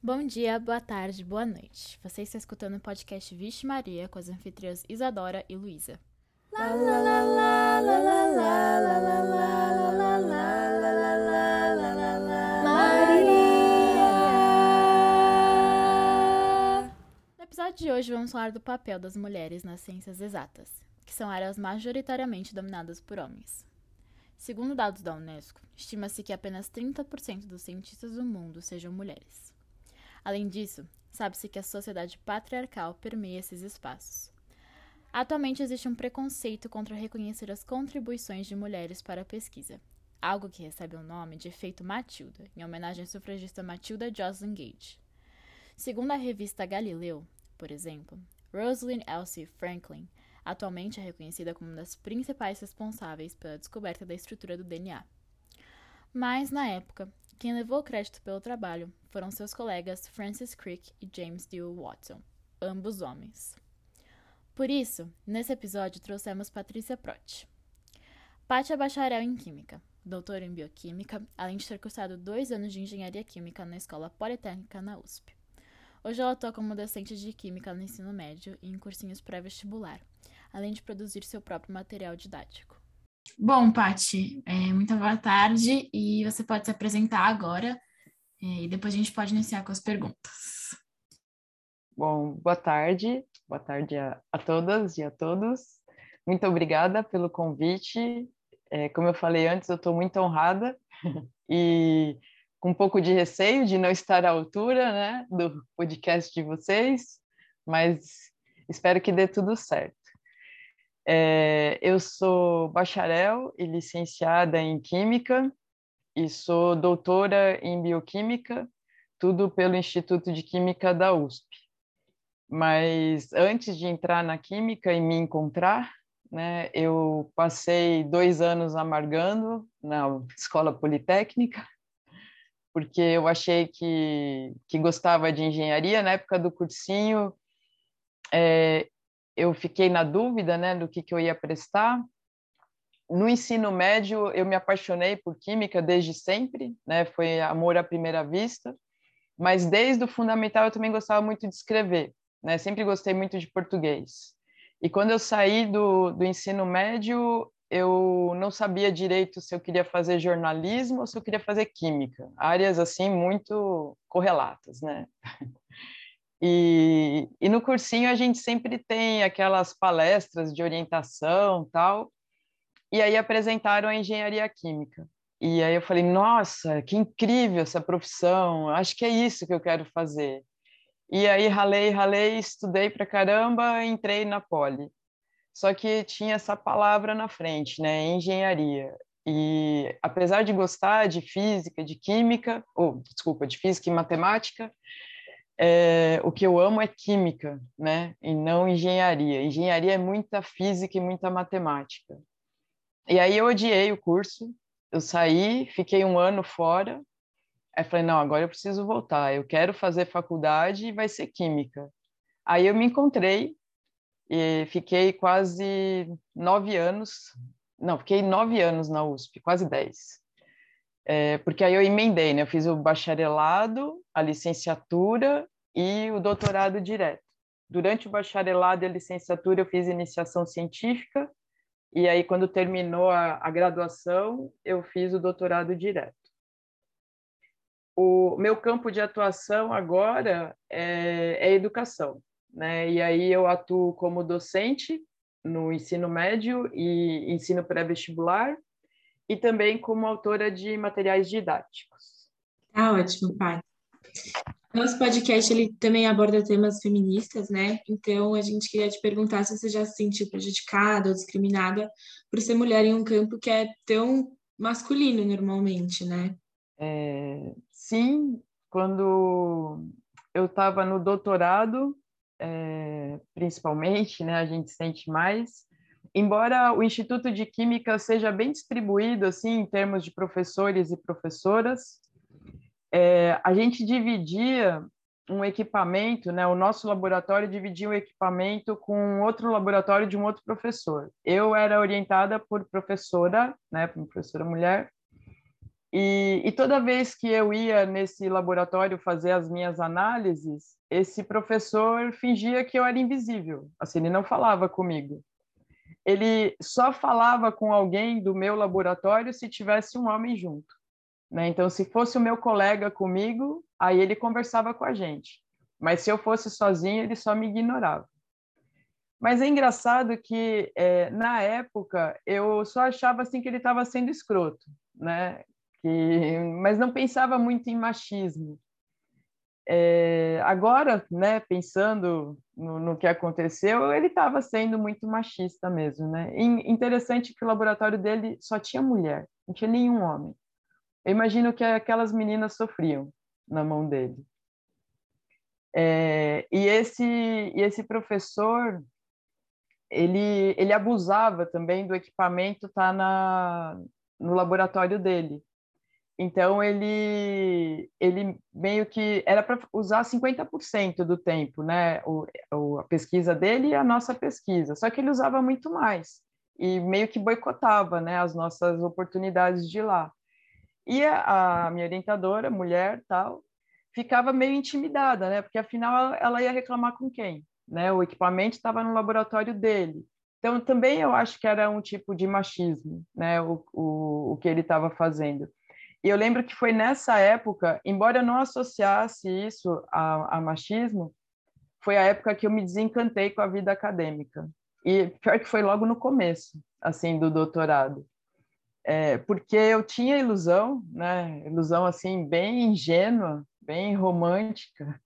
Bom dia, boa tarde, boa noite. Você está escutando o podcast Vixe Maria com as anfitriãs Isadora e Luísa. No episódio de hoje vamos falar do papel das mulheres nas ciências exatas, que são áreas majoritariamente dominadas por homens. Segundo dados da Unesco, estima-se que apenas 30% dos cientistas do mundo sejam mulheres. Além disso, sabe-se que a sociedade patriarcal permeia esses espaços. Atualmente existe um preconceito contra reconhecer as contribuições de mulheres para a pesquisa, algo que recebe o nome de efeito Matilda, em homenagem à sufragista Matilda Joslyn Gage. Segundo a revista Galileu, por exemplo, Rosalind Elsie Franklin atualmente é reconhecida como uma das principais responsáveis pela descoberta da estrutura do DNA. Mas, na época, quem levou o crédito pelo trabalho foram seus colegas Francis Crick e James Dewey Watson, ambos homens. Por isso, nesse episódio trouxemos Patrícia Prott. Paty é bacharel em Química, doutora em Bioquímica, além de ter cursado dois anos de Engenharia Química na Escola Politécnica na USP. Hoje ela atua como docente de Química no ensino médio e em cursinhos pré-vestibular, além de produzir seu próprio material didático. Bom, Pati, é, muito boa tarde e você pode se apresentar agora é, e depois a gente pode iniciar com as perguntas. Bom, boa tarde, boa tarde a, a todas e a todos. Muito obrigada pelo convite. É, como eu falei antes, eu estou muito honrada e com um pouco de receio de não estar à altura né, do podcast de vocês, mas espero que dê tudo certo. É, eu sou bacharel e licenciada em Química e sou doutora em Bioquímica, tudo pelo Instituto de Química da USP. Mas antes de entrar na Química e me encontrar, né, eu passei dois anos amargando na Escola Politécnica, porque eu achei que, que gostava de engenharia. Na época do cursinho, é, eu fiquei na dúvida né, do que, que eu ia prestar. No ensino médio, eu me apaixonei por química desde sempre, né, foi amor à primeira vista, mas desde o fundamental eu também gostava muito de escrever, né, sempre gostei muito de português. E quando eu saí do, do ensino médio, eu não sabia direito se eu queria fazer jornalismo ou se eu queria fazer química, áreas assim muito correlatas, né? E, e no cursinho a gente sempre tem aquelas palestras de orientação tal, e aí apresentaram a engenharia química. E aí eu falei, nossa, que incrível essa profissão, acho que é isso que eu quero fazer. E aí ralei, ralei, estudei pra caramba, entrei na Poli. Só que tinha essa palavra na frente, né, engenharia. E apesar de gostar de física, de química, ou desculpa, de física e matemática, é, o que eu amo é química, né? E não engenharia. Engenharia é muita física e muita matemática. E aí eu odiei o curso, eu saí, fiquei um ano fora. Aí falei, não, agora eu preciso voltar. Eu quero fazer faculdade e vai ser química. Aí eu me encontrei e fiquei quase nove anos. Não, fiquei nove anos na USP, quase dez. É, porque aí eu emendei, né? Eu fiz o bacharelado, a licenciatura e o doutorado direto. Durante o bacharelado e a licenciatura eu fiz iniciação científica e aí quando terminou a, a graduação eu fiz o doutorado direto. O meu campo de atuação agora é, é educação, né? E aí eu atuo como docente no ensino médio e ensino pré-vestibular e também como autora de materiais didáticos. Ah, ótimo, pai. Nosso podcast ele também aborda temas feministas, né? Então a gente queria te perguntar se você já se sentiu prejudicada ou discriminada por ser mulher em um campo que é tão masculino normalmente, né? É, sim, quando eu estava no doutorado, é, principalmente, né? A gente sente mais embora o Instituto de Química seja bem distribuído assim em termos de professores e professoras, é, a gente dividia um equipamento, né? O nosso laboratório dividia o equipamento com outro laboratório de um outro professor. Eu era orientada por professora, né? Por professora mulher, E, e, toda vez que eu ia nesse laboratório fazer as minhas análises, esse professor fingia que eu era invisível, assim, ele não falava comigo. Ele só falava com alguém do meu laboratório se tivesse um homem junto. Né? Então, se fosse o meu colega comigo, aí ele conversava com a gente. Mas se eu fosse sozinho, ele só me ignorava. Mas é engraçado que é, na época eu só achava assim que ele estava sendo escroto, né? Que, mas não pensava muito em machismo. É, agora, né, pensando no, no que aconteceu, ele estava sendo muito machista mesmo, né? E interessante que o laboratório dele só tinha mulher, não tinha nenhum homem. Eu imagino que aquelas meninas sofriam na mão dele. É, e esse e esse professor ele ele abusava também do equipamento tá na no laboratório dele então ele ele meio que era para usar 50% do tempo, né? O, o, a pesquisa dele e a nossa pesquisa. Só que ele usava muito mais e meio que boicotava, né, as nossas oportunidades de ir lá. E a, a minha orientadora, mulher, tal, ficava meio intimidada, né? Porque afinal ela ia reclamar com quem, né? O equipamento estava no laboratório dele. Então também eu acho que era um tipo de machismo, né? O, o, o que ele estava fazendo. E eu lembro que foi nessa época, embora eu não associasse isso a, a machismo, foi a época que eu me desencantei com a vida acadêmica. E pior que foi logo no começo, assim, do doutorado. É, porque eu tinha ilusão, né, ilusão assim bem ingênua, bem romântica,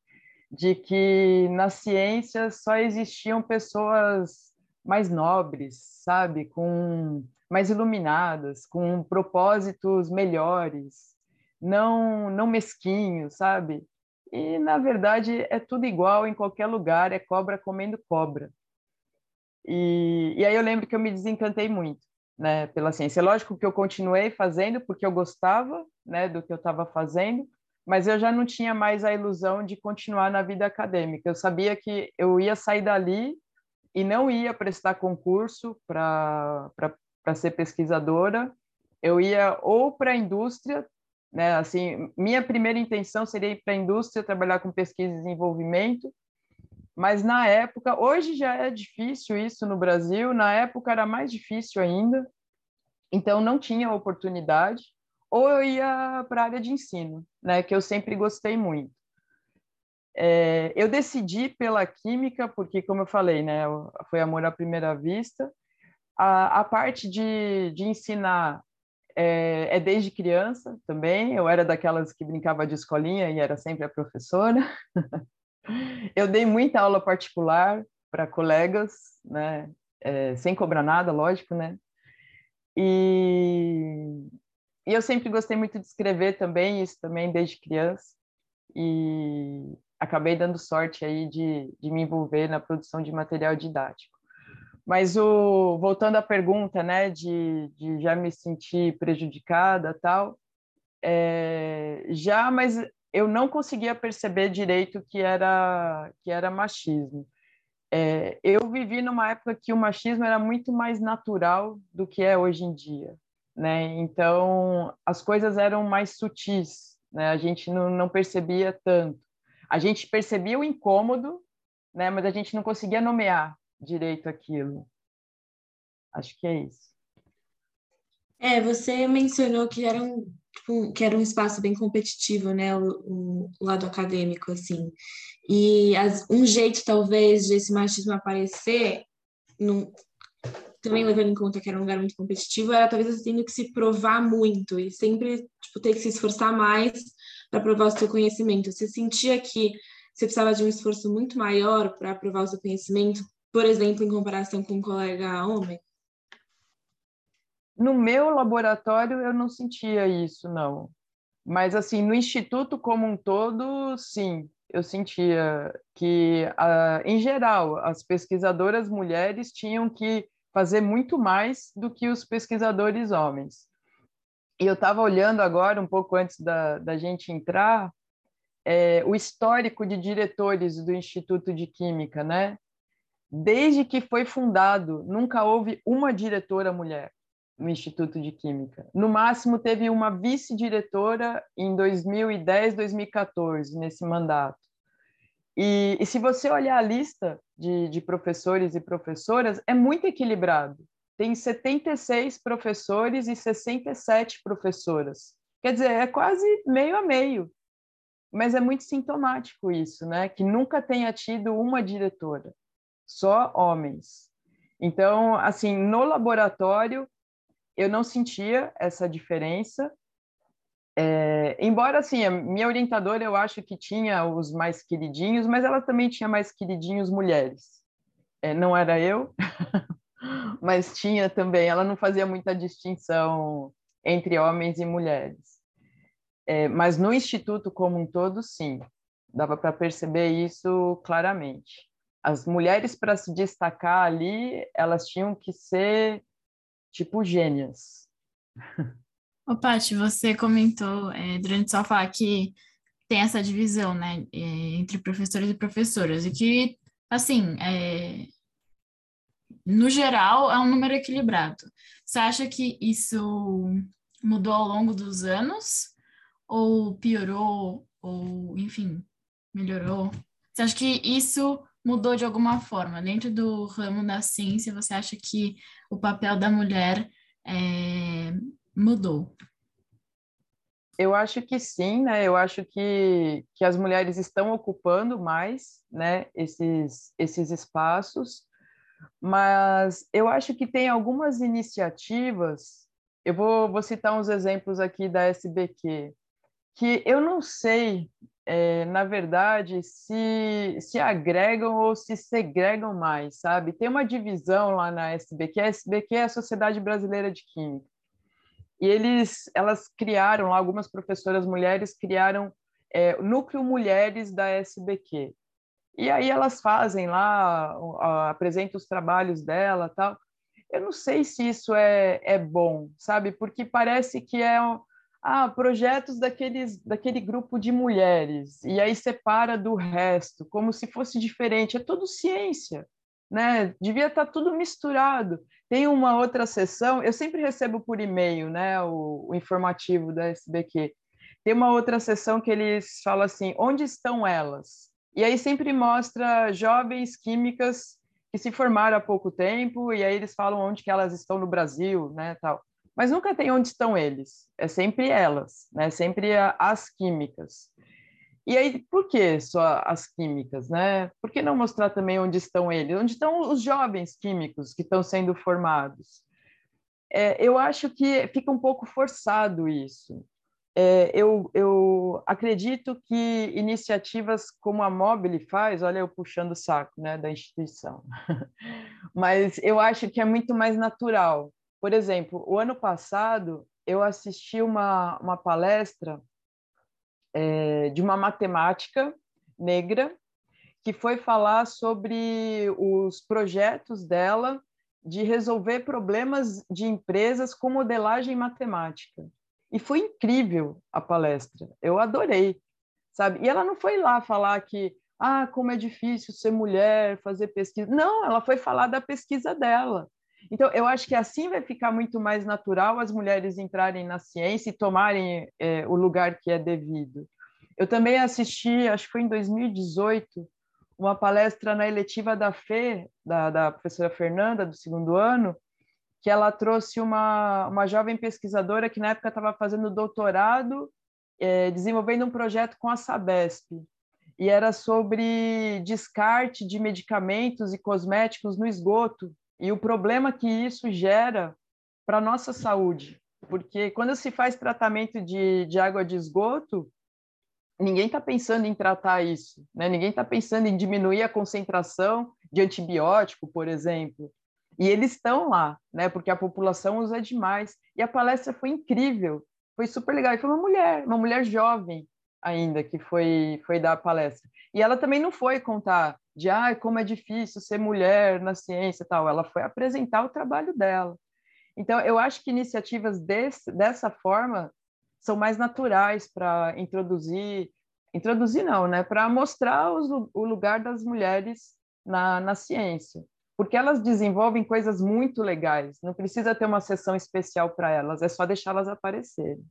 de que na ciência só existiam pessoas mais nobres, sabe, com mais iluminadas, com propósitos melhores, não não mesquinhos, sabe? E na verdade é tudo igual em qualquer lugar, é cobra comendo cobra. E, e aí eu lembro que eu me desencantei muito, né, pela ciência. Lógico que eu continuei fazendo porque eu gostava, né, do que eu estava fazendo, mas eu já não tinha mais a ilusão de continuar na vida acadêmica. Eu sabia que eu ia sair dali e não ia prestar concurso para para ser pesquisadora, eu ia ou para a indústria, né? Assim, minha primeira intenção seria ir para a indústria, trabalhar com pesquisa e desenvolvimento, mas na época, hoje já é difícil isso no Brasil, na época era mais difícil ainda, então não tinha oportunidade, ou eu ia para a área de ensino, né? Que eu sempre gostei muito. É, eu decidi pela química, porque, como eu falei, né, foi amor à primeira vista, a, a parte de, de ensinar é, é, desde criança também. Eu era daquelas que brincava de escolinha e era sempre a professora. eu dei muita aula particular para colegas, né? É, sem cobrar nada, lógico, né? E, e eu sempre gostei muito de escrever também, isso também desde criança. E acabei dando sorte aí de, de me envolver na produção de material didático. Mas o, voltando à pergunta, né, de, de já me sentir prejudicada tal, é, já, mas eu não conseguia perceber direito que era que era machismo. É, eu vivi numa época que o machismo era muito mais natural do que é hoje em dia, né? Então as coisas eram mais sutis, né? A gente não, não percebia tanto. A gente percebia o incômodo, né? Mas a gente não conseguia nomear direito aquilo. Acho que é isso. É, você mencionou que era um, tipo, que era um espaço bem competitivo, né, o, o lado acadêmico, assim. E as, um jeito, talvez, desse machismo aparecer, num, também levando em conta que era um lugar muito competitivo, era talvez você tendo que se provar muito e sempre tipo, ter que se esforçar mais para provar o seu conhecimento. Você sentia que você precisava de um esforço muito maior para provar o seu conhecimento por exemplo, em comparação com um colega homem? No meu laboratório eu não sentia isso, não. Mas assim, no instituto como um todo, sim, eu sentia que, em geral, as pesquisadoras mulheres tinham que fazer muito mais do que os pesquisadores homens. E eu estava olhando agora, um pouco antes da, da gente entrar, é, o histórico de diretores do Instituto de Química, né? Desde que foi fundado, nunca houve uma diretora mulher. no Instituto de Química. No máximo, teve uma vice-diretora em 2010, 2014, nesse mandato. E, e, se você olhar a lista de, de professores e professoras, é muito equilibrado. Tem 76 professores e 67 professoras. Quer dizer, é quase meio a meio. Mas é muito sintomático isso, né? Que nunca tenha tido uma diretora, só homens. Então, assim, no laboratório, eu não sentia essa diferença. É, embora, assim, a minha orientadora, eu acho que tinha os mais queridinhos, mas ela também tinha mais queridinhos mulheres. É, não era eu, mas tinha também. Ela não fazia muita distinção entre homens e mulheres. É, mas no instituto como um todo, sim, dava para perceber isso claramente. As mulheres, para se destacar ali, elas tinham que ser tipo gênias. Ô, Paty, você comentou é, durante sua fala que tem essa divisão, né, é, entre professores e professoras, e que, assim, é, no geral, é um número equilibrado. Você acha que isso mudou ao longo dos anos? ou piorou, ou enfim, melhorou? Você acha que isso mudou de alguma forma? Dentro do ramo da ciência, você acha que o papel da mulher é, mudou? Eu acho que sim, né? Eu acho que, que as mulheres estão ocupando mais, né, esses, esses espaços, mas eu acho que tem algumas iniciativas. Eu vou, vou citar uns exemplos aqui da SBQ que eu não sei, é, na verdade, se, se agregam ou se segregam mais, sabe? Tem uma divisão lá na SBQ, a SBQ é a Sociedade Brasileira de Química, e eles, elas criaram, lá, algumas professoras mulheres criaram é, o Núcleo Mulheres da SBQ, e aí elas fazem lá, apresentam os trabalhos dela tal. Eu não sei se isso é, é bom, sabe? Porque parece que é ah, projetos daqueles, daquele grupo de mulheres, e aí separa do resto, como se fosse diferente. É tudo ciência, né? Devia estar tá tudo misturado. Tem uma outra sessão, eu sempre recebo por e-mail, né, o, o informativo da SBQ. Tem uma outra sessão que eles falam assim: onde estão elas? E aí sempre mostra jovens químicas que se formaram há pouco tempo, e aí eles falam onde que elas estão no Brasil, né, tal mas nunca tem onde estão eles, é sempre elas, né? Sempre as químicas. E aí, por que só as químicas, né? Por que não mostrar também onde estão eles? Onde estão os jovens químicos que estão sendo formados? É, eu acho que fica um pouco forçado isso. É, eu, eu acredito que iniciativas como a Mobile faz, olha eu puxando o saco né, da instituição, mas eu acho que é muito mais natural. Por exemplo, o ano passado eu assisti uma, uma palestra é, de uma matemática negra que foi falar sobre os projetos dela de resolver problemas de empresas com modelagem matemática. E foi incrível a palestra, eu adorei, sabe? E ela não foi lá falar que, ah, como é difícil ser mulher, fazer pesquisa. Não, ela foi falar da pesquisa dela. Então, eu acho que assim vai ficar muito mais natural as mulheres entrarem na ciência e tomarem é, o lugar que é devido. Eu também assisti, acho que foi em 2018, uma palestra na eletiva da FE, da, da professora Fernanda, do segundo ano, que ela trouxe uma, uma jovem pesquisadora que na época estava fazendo doutorado, é, desenvolvendo um projeto com a Sabesp, e era sobre descarte de medicamentos e cosméticos no esgoto e o problema que isso gera para a nossa saúde. Porque quando se faz tratamento de, de água de esgoto, ninguém está pensando em tratar isso, né? ninguém está pensando em diminuir a concentração de antibiótico, por exemplo. E eles estão lá, né? porque a população usa demais. E a palestra foi incrível, foi super legal. E foi uma mulher, uma mulher jovem ainda, que foi, foi dar a palestra. E ela também não foi contar de ah, como é difícil ser mulher na ciência tal. Ela foi apresentar o trabalho dela. Então, eu acho que iniciativas desse, dessa forma são mais naturais para introduzir, introduzir não, né? Para mostrar os, o lugar das mulheres na, na ciência. porque elas desenvolvem coisas muito legais. Não precisa ter uma sessão especial para elas, é só deixá-las aparecerem.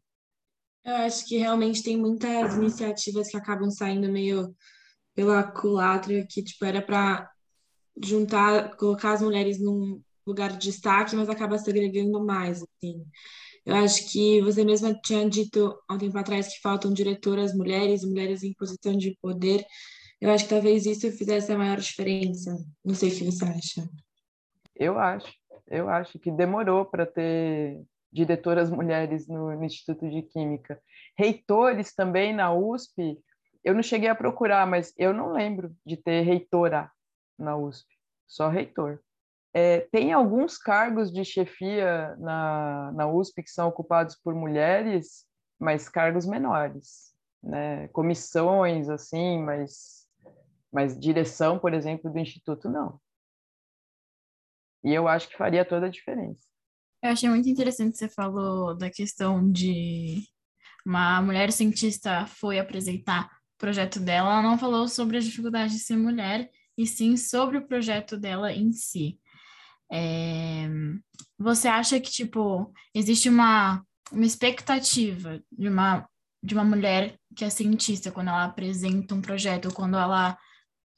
Eu acho que realmente tem muitas iniciativas que acabam saindo meio pela culatra, que tipo era para juntar, colocar as mulheres num lugar de destaque, mas acaba segregando mais, assim. Eu acho que você mesma tinha dito há um tempo atrás que faltam diretoras mulheres, mulheres em posição de poder. Eu acho que talvez isso fizesse a maior diferença. Não sei o que você acha. Eu acho. Eu acho que demorou para ter diretoras mulheres no, no, Instituto de Química. Reitores também na USP, eu não cheguei a procurar, mas eu não lembro de ter reitora na USP, só reitor. É, tem alguns cargos de chefia na, na USP que são ocupados por mulheres, mas cargos menores, né? Comissões, assim, mas, mas direção, por exemplo, do Instituto, não. E eu acho que faria toda a diferença. Eu achei muito interessante você falou da questão de uma mulher cientista foi apresentar projeto dela, ela não falou sobre as dificuldades de ser mulher, e sim sobre o projeto dela em si. É... Você acha que, tipo, existe uma, uma expectativa de uma, de uma mulher que é cientista quando ela apresenta um projeto, quando ela,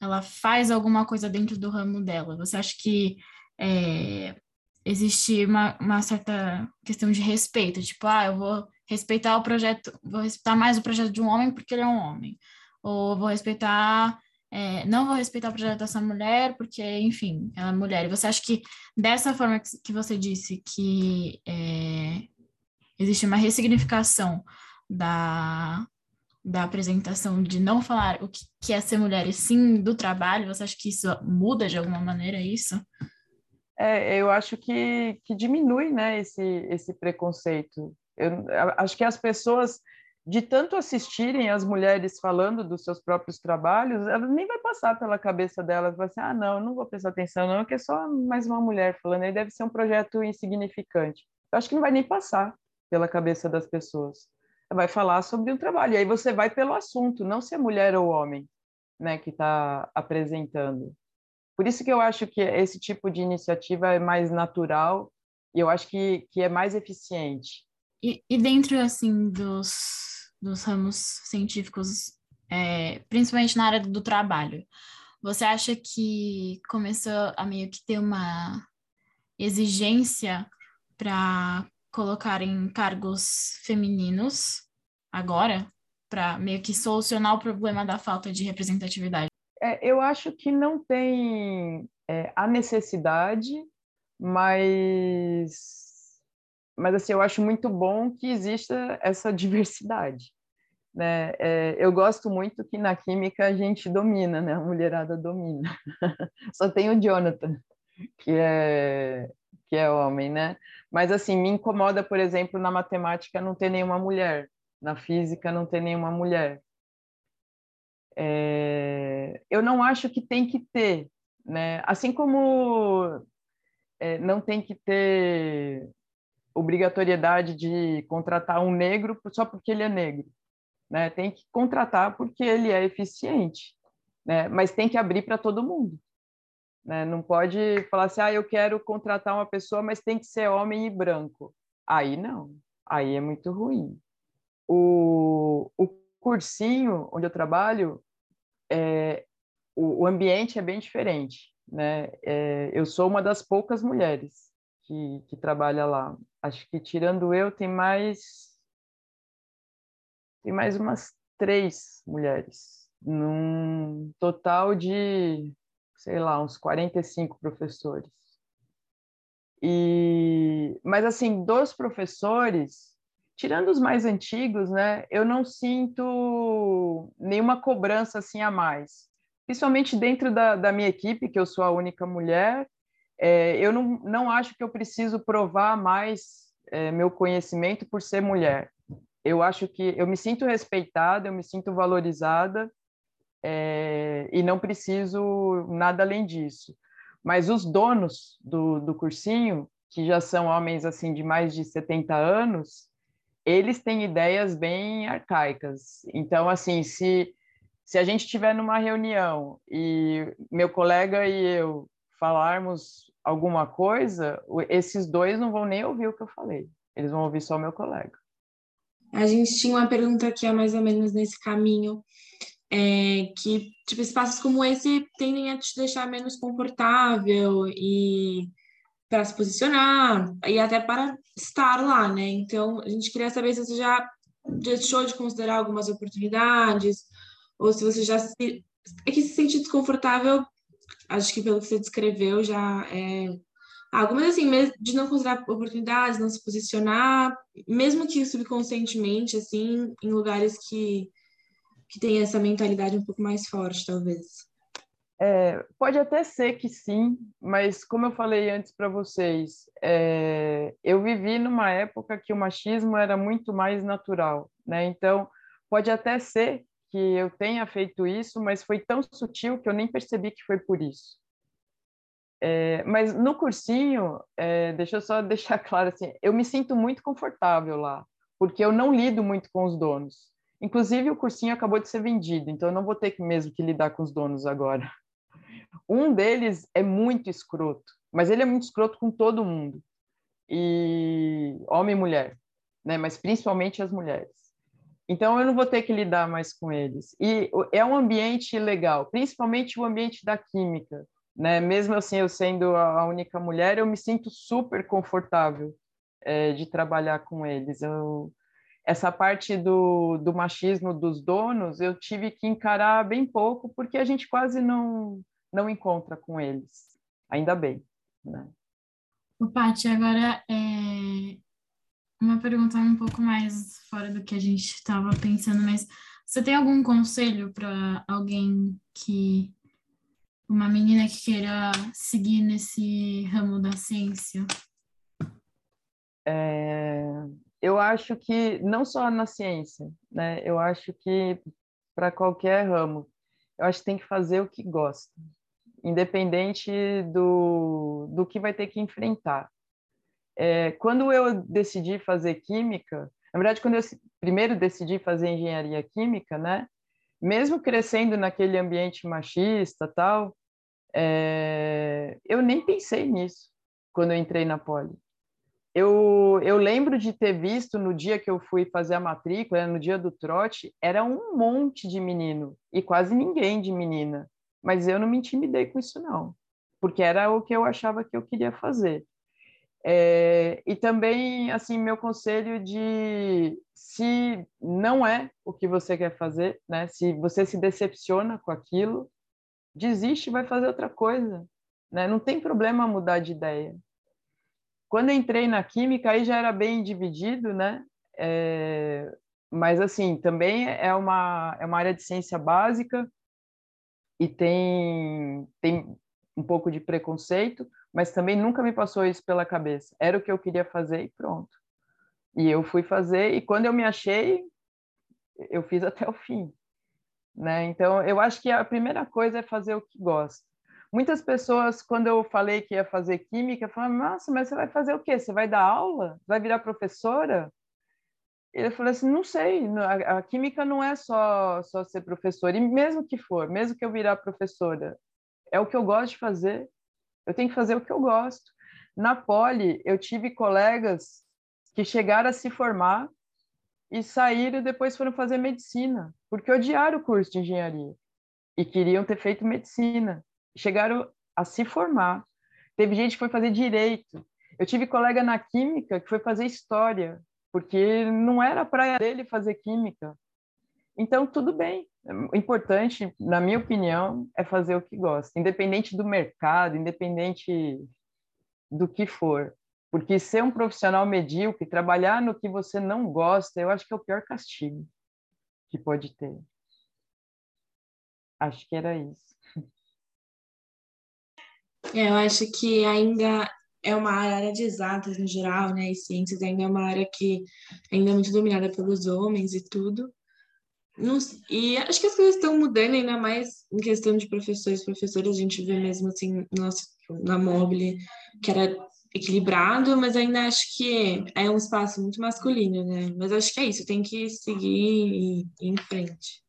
ela faz alguma coisa dentro do ramo dela? Você acha que é, existe uma, uma certa questão de respeito? Tipo, ah, eu vou respeitar o projeto, vou respeitar mais o projeto de um homem porque ele é um homem. Ou vou respeitar é, não vou respeitar o projeto dessa mulher porque, enfim, ela é mulher. E você acha que dessa forma que, você disse que é, existe uma ressignificação da, da apresentação de não falar o que, é ser mulher e sim do trabalho, você acha que isso muda de alguma maneira isso? É, eu acho que, que diminui né, esse, esse preconceito. Eu, acho que as pessoas de tanto assistirem as mulheres falando dos seus próprios trabalhos, ela nem vai passar pela cabeça delas, vai assim, ah, não, não vou prestar atenção não, que é só mais uma mulher falando, aí deve ser um projeto insignificante. Eu acho que não vai nem passar pela cabeça das pessoas. Vai falar sobre o trabalho, e aí você vai pelo assunto, não se é mulher ou homem, né, que está apresentando. Por isso que eu acho que esse tipo de iniciativa é mais natural e eu acho que, que é mais eficiente. E, e dentro, assim, dos dos ramos científicos, é, principalmente na área do trabalho. Você acha que começou a meio que ter uma exigência para colocar em cargos femininos agora, para meio que solucionar o problema da falta de representatividade? É, eu acho que não tem é, a necessidade, mas mas assim eu acho muito bom que exista essa diversidade né? É, eu gosto muito que na química a gente domina né? A mulherada domina. Só tem o Jonathan que é que é homem né? Mas assim me incomoda por exemplo na matemática não ter nenhuma mulher na física não ter nenhuma mulher. É, eu não acho que tem que ter né? Assim como é, não tem que ter obrigatoriedade de contratar um negro só porque ele é negro. Né? Tem que contratar porque ele é eficiente, né? mas tem que abrir para todo mundo. Né? Não pode falar assim, ah, eu quero contratar uma pessoa, mas tem que ser homem e branco. Aí não, aí é muito ruim. O, o cursinho onde eu trabalho, é, o, o ambiente é bem diferente. Né? É, eu sou uma das poucas mulheres que, que trabalha lá. Acho que tirando eu, tem mais tem mais umas três mulheres, num total de, sei lá, uns 45 professores. E, mas assim, dos professores, tirando os mais antigos, né, eu não sinto nenhuma cobrança assim a mais. Principalmente dentro da, da minha equipe, que eu sou a única mulher, é, eu não, não acho que eu preciso provar mais é, meu conhecimento por ser mulher. Eu acho que eu me sinto respeitada, eu me sinto valorizada é, e não preciso nada além disso. Mas os donos do, do cursinho, que já são homens assim de mais de 70 anos, eles têm ideias bem arcaicas. Então, assim, se, se a gente estiver numa reunião e meu colega e eu falarmos alguma coisa, esses dois não vão nem ouvir o que eu falei. Eles vão ouvir só o meu colega. A gente tinha uma pergunta que é mais ou menos nesse caminho, é, que tipo, espaços como esse tendem a te deixar menos confortável e para se posicionar e até para estar lá, né? Então, a gente queria saber se você já deixou de considerar algumas oportunidades ou se você já se é que se sentir desconfortável, acho que pelo que você descreveu já é algo, mas assim, de não considerar oportunidades, não se posicionar, mesmo que subconscientemente, assim, em lugares que, que tem essa mentalidade um pouco mais forte, talvez. É, pode até ser que sim, mas como eu falei antes para vocês, é, eu vivi numa época que o machismo era muito mais natural, né? Então, pode até ser que eu tenha feito isso, mas foi tão sutil que eu nem percebi que foi por isso. É, mas no cursinho, é, deixa eu só deixar claro assim, eu me sinto muito confortável lá, porque eu não lido muito com os donos. Inclusive, o cursinho acabou de ser vendido, então eu não vou ter que mesmo que lidar com os donos agora. Um deles é muito escroto, mas ele é muito escroto com todo mundo, e homem e mulher, né? Mas principalmente as mulheres. Então eu não vou ter que lidar mais com eles. E é um ambiente legal, principalmente o ambiente da química, né? Mesmo assim, eu sendo a única mulher, eu me sinto super confortável é, de trabalhar com eles. Eu, essa parte do, do machismo dos donos, eu tive que encarar bem pouco, porque a gente quase não, não encontra com eles. Ainda bem, né? O Paty, agora é uma pergunta um pouco mais fora do que a gente estava pensando, mas você tem algum conselho para alguém que uma menina que queira seguir nesse ramo da ciência? É, eu acho que não só na ciência, né? Eu acho que para qualquer ramo, eu acho que tem que fazer o que gosta, independente do, do que vai ter que enfrentar. É, quando eu decidi fazer química, na verdade, quando eu primeiro decidi fazer engenharia química, né? mesmo crescendo naquele ambiente machista tal, é, eu nem pensei nisso quando eu entrei na Poli. Eu, eu lembro de ter visto no dia que eu fui fazer a matrícula, no dia do trote, era um monte de menino e quase ninguém de menina. Mas eu não me intimidei com isso, não, porque era o que eu achava que eu queria fazer. É, e também, assim, meu conselho de se não é o que você quer fazer, né? Se você se decepciona com aquilo, desiste e vai fazer outra coisa, né? Não tem problema mudar de ideia. Quando entrei na química, aí já era bem dividido, né? É, mas, assim, também é uma, é uma área de ciência básica e tem, tem um pouco de preconceito, mas também nunca me passou isso pela cabeça. Era o que eu queria fazer e pronto. E eu fui fazer, e quando eu me achei, eu fiz até o fim. Né? Então, eu acho que a primeira coisa é fazer o que gosta. Muitas pessoas, quando eu falei que ia fazer química, falaram: Nossa, mas você vai fazer o quê? Você vai dar aula? Vai virar professora? Ele falou assim: Não sei, a, a química não é só, só ser professor, e mesmo que for, mesmo que eu virar professora, é o que eu gosto de fazer, eu tenho que fazer o que eu gosto. Na Poli, eu tive colegas que chegaram a se formar e saíram e depois foram fazer medicina, porque odiaram o curso de engenharia e queriam ter feito medicina. Chegaram a se formar. Teve gente que foi fazer direito. Eu tive colega na química que foi fazer história, porque não era praia dele fazer química. Então, tudo bem. O importante, na minha opinião, é fazer o que gosta, independente do mercado, independente do que for. Porque ser um profissional medíocre, trabalhar no que você não gosta, eu acho que é o pior castigo que pode ter. Acho que era isso. É, eu acho que ainda é uma área de exatas no geral, né? E ciências ainda é uma área que ainda é muito dominada pelos homens e tudo. Não, e acho que as coisas estão mudando ainda mais em questão de professores professoras. A gente vê mesmo assim, nossa, na Mobile, que era equilibrado, mas ainda acho que é um espaço muito masculino, né? Mas acho que é isso, tem que seguir e ir em frente.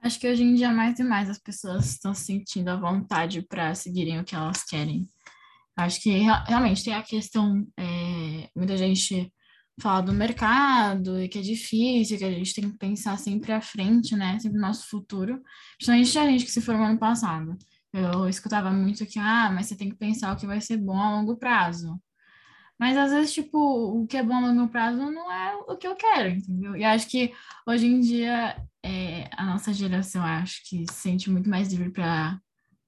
Acho que hoje em dia, mais e mais, as pessoas estão sentindo a vontade para seguirem o que elas querem. Acho que realmente tem a questão, é, muita gente fala do mercado e que é difícil, que a gente tem que pensar sempre à frente, né? Sempre no nosso futuro. Principalmente a gente que se formou ano passado. Eu escutava muito que, ah, mas você tem que pensar o que vai ser bom a longo prazo. Mas às vezes, tipo, o que é bom a longo prazo não é o que eu quero, entendeu? E acho que hoje em dia é, a nossa geração, acho que se sente muito mais livre para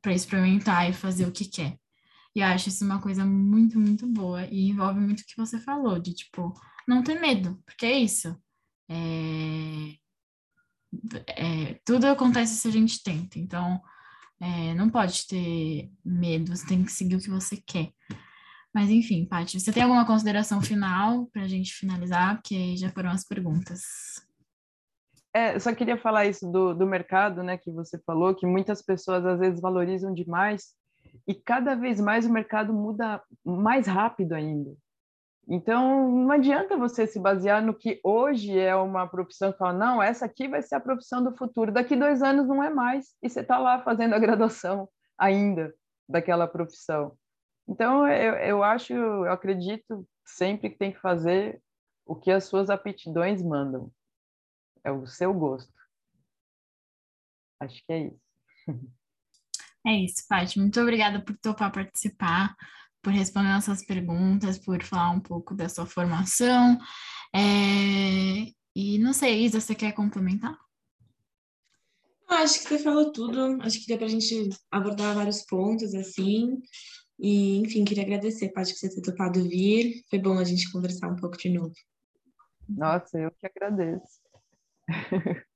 experimentar e fazer o que quer. E acho isso uma coisa muito, muito boa. E envolve muito o que você falou, de tipo, não ter medo, porque é isso. É... É, tudo acontece se a gente tenta. Então, é, não pode ter medo, você tem que seguir o que você quer. Mas enfim, Paty, você tem alguma consideração final para a gente finalizar? Porque já foram as perguntas. É, só queria falar isso do, do mercado, né, que você falou, que muitas pessoas às vezes valorizam demais e cada vez mais o mercado muda mais rápido ainda. Então, não adianta você se basear no que hoje é uma profissão que fala, não, essa aqui vai ser a profissão do futuro. Daqui dois anos não é mais. E você está lá fazendo a graduação ainda daquela profissão. Então, eu, eu acho, eu acredito sempre que tem que fazer o que as suas aptidões mandam. É o seu gosto. Acho que é isso. É isso, Paty. Muito obrigada por topar participar por responder nossas perguntas, por falar um pouco da sua formação. É... E não sei, Isa, você quer complementar? Acho que você falou tudo. Acho que deu para a gente abordar vários pontos, assim. E, enfim, queria agradecer, Paty, que você ter topado vir. Foi bom a gente conversar um pouco de novo. Nossa, eu que agradeço.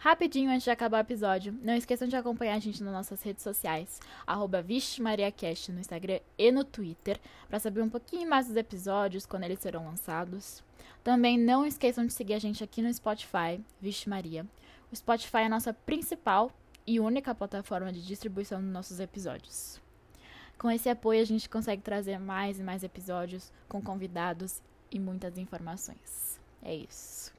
Rapidinho antes de acabar o episódio, não esqueçam de acompanhar a gente nas nossas redes sociais, arroba no Instagram e no Twitter, para saber um pouquinho mais dos episódios, quando eles serão lançados. Também não esqueçam de seguir a gente aqui no Spotify, Vixe Maria. O Spotify é a nossa principal e única plataforma de distribuição dos nossos episódios. Com esse apoio, a gente consegue trazer mais e mais episódios com convidados e muitas informações. É isso.